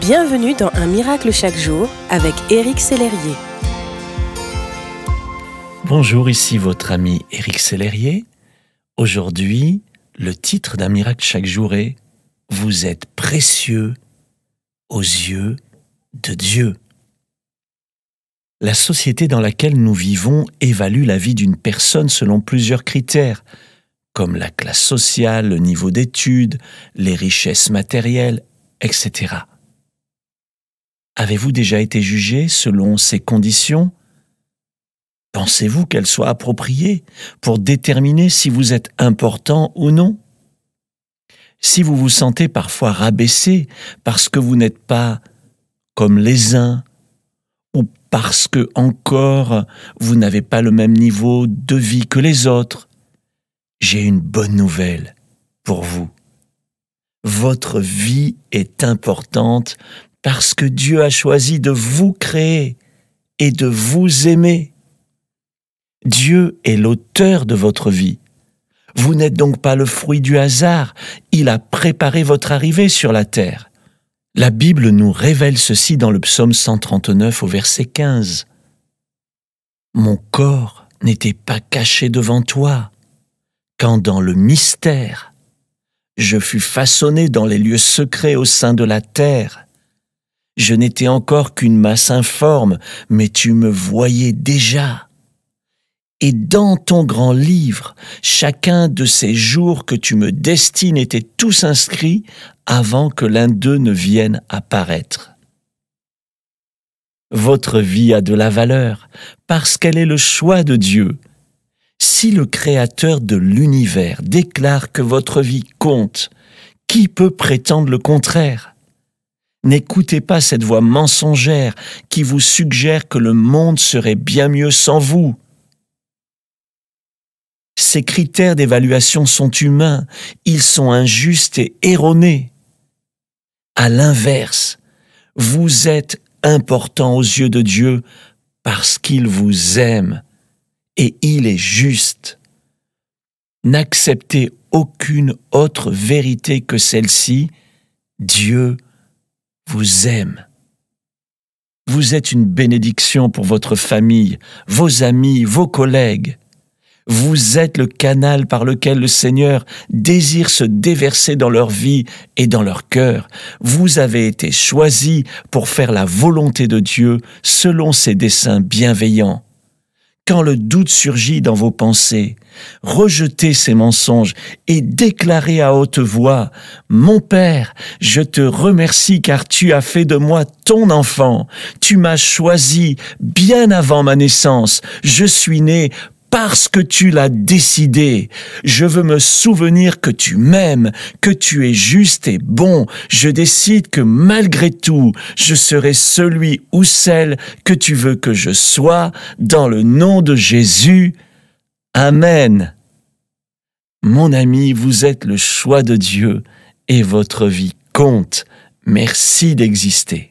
Bienvenue dans Un miracle chaque jour avec Éric Sellerier. Bonjour, ici votre ami Éric Sellerier. Aujourd'hui, le titre d'un miracle chaque jour est Vous êtes précieux aux yeux de Dieu. La société dans laquelle nous vivons évalue la vie d'une personne selon plusieurs critères, comme la classe sociale, le niveau d'études, les richesses matérielles, etc. Avez-vous déjà été jugé selon ces conditions? Pensez-vous qu'elles soient appropriées pour déterminer si vous êtes important ou non? Si vous vous sentez parfois rabaissé parce que vous n'êtes pas comme les uns, ou parce que encore vous n'avez pas le même niveau de vie que les autres, j'ai une bonne nouvelle pour vous. Votre vie est importante parce que Dieu a choisi de vous créer et de vous aimer. Dieu est l'auteur de votre vie. Vous n'êtes donc pas le fruit du hasard, il a préparé votre arrivée sur la terre. La Bible nous révèle ceci dans le psaume 139 au verset 15. Mon corps n'était pas caché devant toi, quand dans le mystère, je fus façonné dans les lieux secrets au sein de la terre. Je n'étais encore qu'une masse informe, mais tu me voyais déjà. Et dans ton grand livre, chacun de ces jours que tu me destines était tous inscrits avant que l'un d'eux ne vienne apparaître. Votre vie a de la valeur parce qu'elle est le choix de Dieu. Si le Créateur de l'univers déclare que votre vie compte, qui peut prétendre le contraire? N'écoutez pas cette voix mensongère qui vous suggère que le monde serait bien mieux sans vous. Ces critères d'évaluation sont humains, ils sont injustes et erronés. À l'inverse, vous êtes important aux yeux de Dieu parce qu'il vous aime et il est juste. N'acceptez aucune autre vérité que celle-ci, Dieu vous aime. Vous êtes une bénédiction pour votre famille, vos amis, vos collègues. Vous êtes le canal par lequel le Seigneur désire se déverser dans leur vie et dans leur cœur. Vous avez été choisis pour faire la volonté de Dieu selon ses desseins bienveillants quand le doute surgit dans vos pensées, rejetez ces mensonges et déclarez à haute voix, Mon Père, je te remercie car tu as fait de moi ton enfant, tu m'as choisi bien avant ma naissance, je suis né parce que tu l'as décidé. Je veux me souvenir que tu m'aimes, que tu es juste et bon. Je décide que malgré tout, je serai celui ou celle que tu veux que je sois, dans le nom de Jésus. Amen. Mon ami, vous êtes le choix de Dieu et votre vie compte. Merci d'exister.